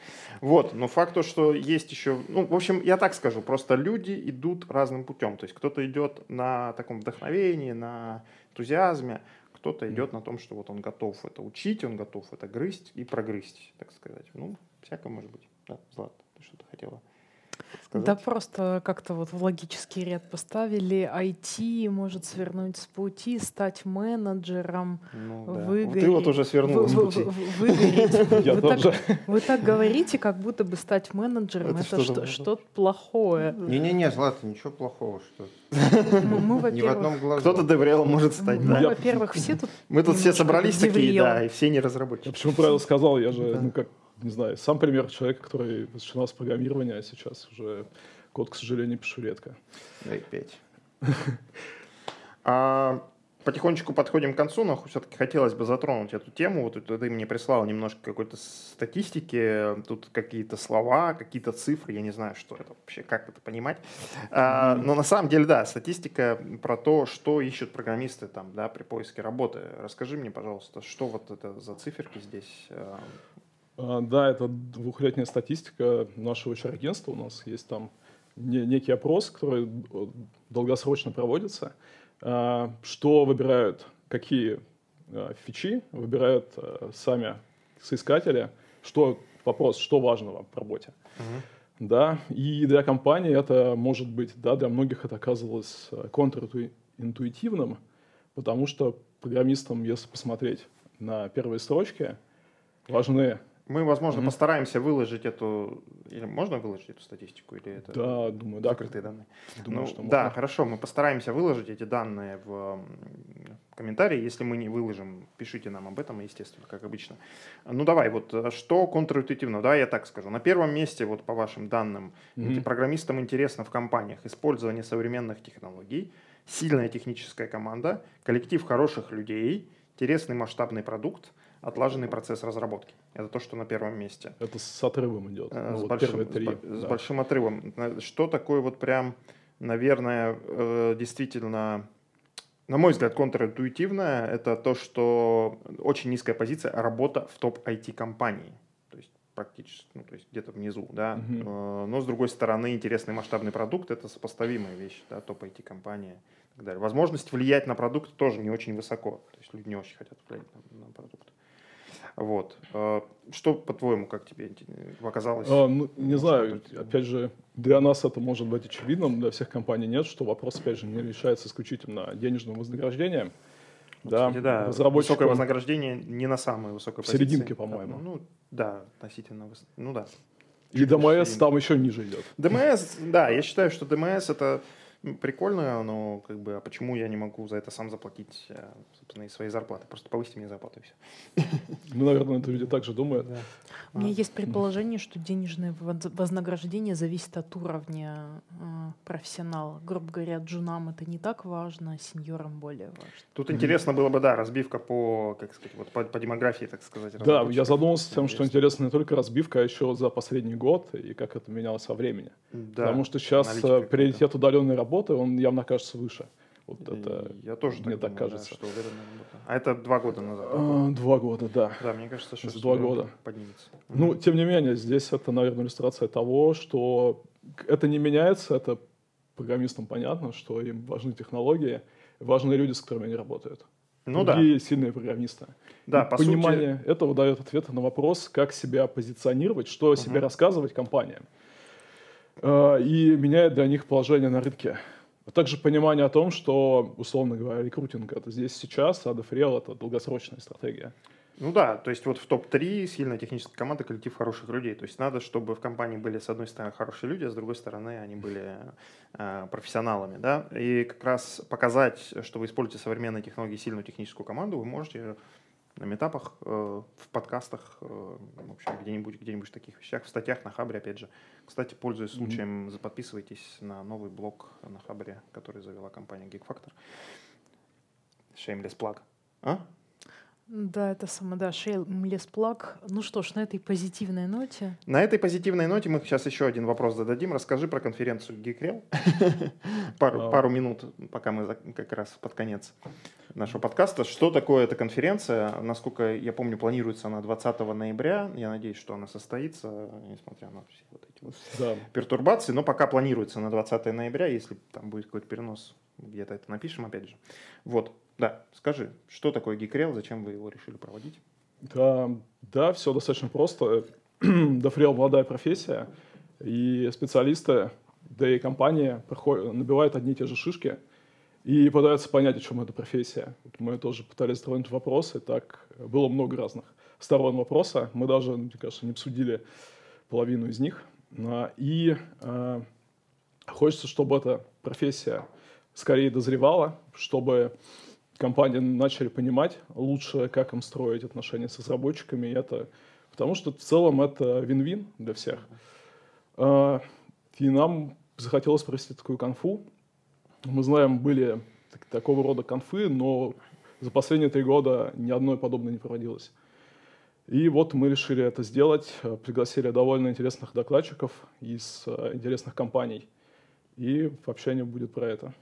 Вот, но факт то, что есть еще, ну, в общем, я так скажу, просто люди идут разным путем, то есть кто-то идет на таком вдохновении, на энтузиазме, кто-то идет на том, что вот он готов это учить, он готов это грызть и прогрызть, так сказать. Ну, всякое может быть. Да, Злат, ты что-то хотела сказать? Да просто как-то вот в логический ряд поставили. IT может свернуть с пути, стать менеджером, ну, да. выгореть. Ты вот уже свернул с пути. Выгореть. Я тоже. Вы так говорите, как будто бы стать менеджером это что-то плохое. Не-не-не, Злата, ничего плохого. что Мы, Ни в одном глазу. Кто-то деврелом может стать, да? во-первых, все тут... Мы тут все собрались такие, да, и все не разработчики. Почему правильно сказал? Я же, ну как, не знаю, сам пример человека, который начинал с программирования, а сейчас уже код, к сожалению, пишу редко. Дай пять. А, потихонечку подходим к концу, но все-таки хотелось бы затронуть эту тему. Вот ты мне прислал немножко какой-то статистики, тут какие-то слова, какие-то цифры, я не знаю, что это вообще, как это понимать. А, но на самом деле, да, статистика про то, что ищут программисты там, да, при поиске работы. Расскажи мне, пожалуйста, что вот это за циферки здесь? А? Да, это двухлетняя статистика нашего HR-агентства. У нас есть там некий опрос, который долгосрочно проводится. А, что выбирают, какие а, фичи выбирают сами соискатели, что вопрос, что важного в работе. Uh-huh. Да, и для компании это может быть, да, для многих это оказывалось контринтуитивным, потому что программистам, если посмотреть на первые строчки, важны мы, возможно, mm-hmm. постараемся выложить эту... Или можно выложить эту статистику? Или это да, думаю, да. закрытые данные? Думаю, ну, что можно. Да, хорошо. Мы постараемся выложить эти данные в комментарии. Если мы не выложим, пишите нам об этом, естественно, как обычно. Ну, давай, вот э, что контринтуитивно? Давай я так скажу. На первом месте, вот по вашим данным, mm-hmm. программистам интересно в компаниях использование современных технологий, сильная техническая команда, коллектив хороших людей, интересный масштабный продукт – отлаженный процесс разработки. Это то, что на первом месте. Это с отрывом идет. Э, ну, с, вот большим, три, с, да. с большим отрывом. Что такое вот прям, наверное, э, действительно, на мой взгляд, контринтуитивное, это то, что очень низкая позиция работа в топ-IT-компании. То есть практически, ну, то есть где-то внизу, да. Угу. Но с другой стороны, интересный масштабный продукт – это сопоставимая вещь, да, топ-IT-компания и так далее. Возможность влиять на продукт тоже не очень высоко. То есть люди не очень хотят влиять на, на продукт. Вот. А, что, по-твоему, как тебе показалось? А, ну, не знаю, опять же, для нас это может быть очевидным, для всех компаний нет, что вопрос, опять же, не решается исключительно денежным вознаграждением. Вот, да, да высокое вознаграждение не на самой высокой позиции. В серединке, по-моему. Ну, да, относительно, ну да. И ДМС там еще ниже идет. ДМС, да, я считаю, что ДМС это прикольно, но как бы, а почему я не могу за это сам заплатить, э, собственно, из своей зарплаты? Просто повысьте мне зарплату и все. Ну, наверное, это люди так же думают. Да. У меня а. есть предположение, что денежное вознаграждение зависит от уровня э, профессионала. Грубо говоря, джунам это не так важно, а сеньорам более важно. Тут интересно было бы, да, разбивка по, как сказать, вот по, по демографии, так сказать. Да, я задумался тем, что интересно не только разбивка, а еще за последний год и как это менялось со временем. Да, Потому что сейчас э, приоритет удаленной работы работы, он явно кажется выше. Вот это я тоже мне так, думаю, кажется. Да, что а это два года назад? А, два года, да. Да, мне кажется, что два года поднимется. Ну, тем не менее, здесь это, наверное, иллюстрация того, что это не меняется, это программистам понятно, что им важны технологии, важны люди, с которыми они работают. Ну Другие да. сильные программисты. Да, по понимание сути... этого дает ответы на вопрос, как себя позиционировать, что о себе рассказывать компаниям. Э, и меняет для них положение на рынке. А также понимание о том, что, условно говоря, рекрутинг это здесь сейчас, а дефрел это долгосрочная стратегия. Ну да, то есть вот в топ-3 сильная техническая команда, коллектив хороших людей. То есть надо, чтобы в компании были, с одной стороны, хорошие люди, а с другой стороны, они были э, профессионалами. Да? И как раз показать, что вы используете современные технологии, сильную техническую команду, вы можете на метапах, э, в подкастах, э, в общем, где-нибудь, где-нибудь в таких вещах, в статьях на Хабре, опять же, Кстати, пользуясь случаем, mm-hmm. подписывайтесь на новый блог на Хабре, который завела компания Geek Factor. Shameless plug. А? Да, это само, да, Shameless Plug. Ну что ж, на этой позитивной ноте. На этой позитивной ноте мы сейчас еще один вопрос зададим. Расскажи про конференцию Geekrel. пару, пару минут, пока мы как раз под конец нашего подкаста. Что такое эта конференция? Насколько я помню, планируется она 20 ноября. Я надеюсь, что она состоится, несмотря на все вот эти вот да. пертурбации. Но пока планируется на 20 ноября. Если там будет какой-то перенос, где-то это напишем опять же. Вот. Да, скажи, что такое Geekrel, зачем вы его решили проводить? Да, да все достаточно просто. Дофрел молодая профессия, и специалисты, да и компании проходят, набивают одни и те же шишки и пытаются понять, о чем эта профессия. Мы тоже пытались затронуть вопросы, так было много разных сторон вопроса. Мы даже, мне кажется, не обсудили половину из них. А, и э, хочется, чтобы эта профессия скорее дозревала, чтобы компании начали понимать лучше, как им строить отношения с разработчиками. И это, потому что в целом это вин-вин для всех. А, и нам захотелось провести такую конфу. Мы знаем, были так, такого рода конфы, но за последние три года ни одной подобной не проводилось. И вот мы решили это сделать, пригласили довольно интересных докладчиков из а, интересных компаний. И общение будет про это.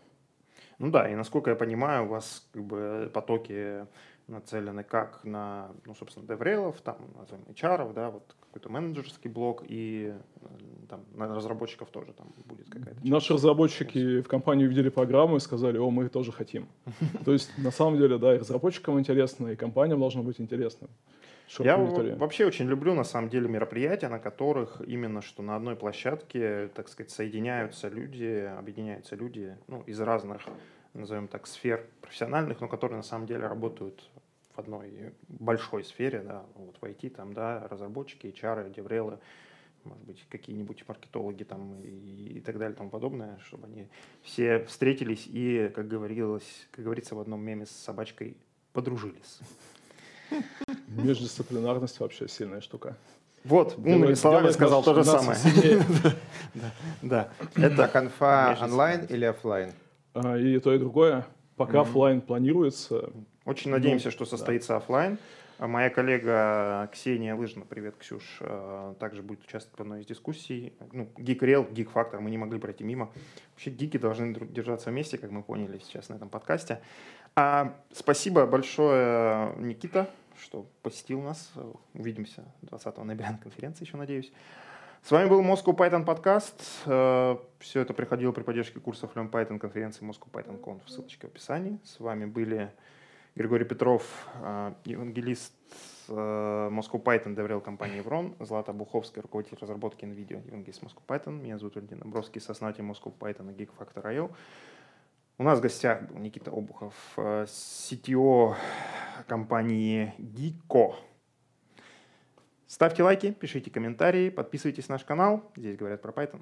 Ну да, и насколько я понимаю, у вас как бы потоки нацелены как на, ну, собственно, деврейлов, там, назовем HR, да, вот какой-то менеджерский блок, и э, там на разработчиков тоже там будет какая-то... Наши разработчики в компании увидели программу и сказали, о, мы тоже хотим. То есть, на самом деле, да, и разработчикам интересно, и компаниям должно быть интересно. Я вообще очень люблю, на самом деле, мероприятия, на которых именно что на одной площадке, так сказать, соединяются люди, объединяются люди ну, из разных, назовем так, сфер профессиональных, но которые на самом деле работают в одной большой сфере, да, вот в IT, там, да, разработчики, HR, деврелы, может быть, какие-нибудь маркетологи там и, и так далее тому подобное, чтобы они все встретились и, как говорилось, как говорится в одном меме с собачкой, подружились. Междисциплинарность вообще сильная штука. Вот, умными словами сказал то же самое. Да. Это конфа онлайн или офлайн? А, и то, и другое. Пока офлайн планируется. Очень надеемся, что состоится офлайн. А моя коллега Ксения Лыжина, привет, Ксюш, а, также будет участвовать в одной из дискуссий. Ну, Geek Real, Geek Factor, мы не могли пройти мимо. Вообще гики должны держаться вместе, как мы поняли сейчас на этом подкасте. А, спасибо большое, Никита, что посетил нас. Увидимся 20 ноября на конференции еще, надеюсь. С вами был Moscow Python подкаст. Э, Все это приходило при поддержке курсов Learn Python конференции Moscow Python Conf. Ссылочка в описании. С вами были Григорий Петров, э, евангелист э, Moscow Python, доверял компании Еврон, Злата Буховская, руководитель разработки NVIDIA, евангелист Moscow Python. Меня зовут Валентин Добровский, сооснователь Moscow Python и Geek Factor.io. У нас в гостях был Никита Обухов, CTO компании Geeko. Ставьте лайки, пишите комментарии, подписывайтесь на наш канал. Здесь говорят про Python.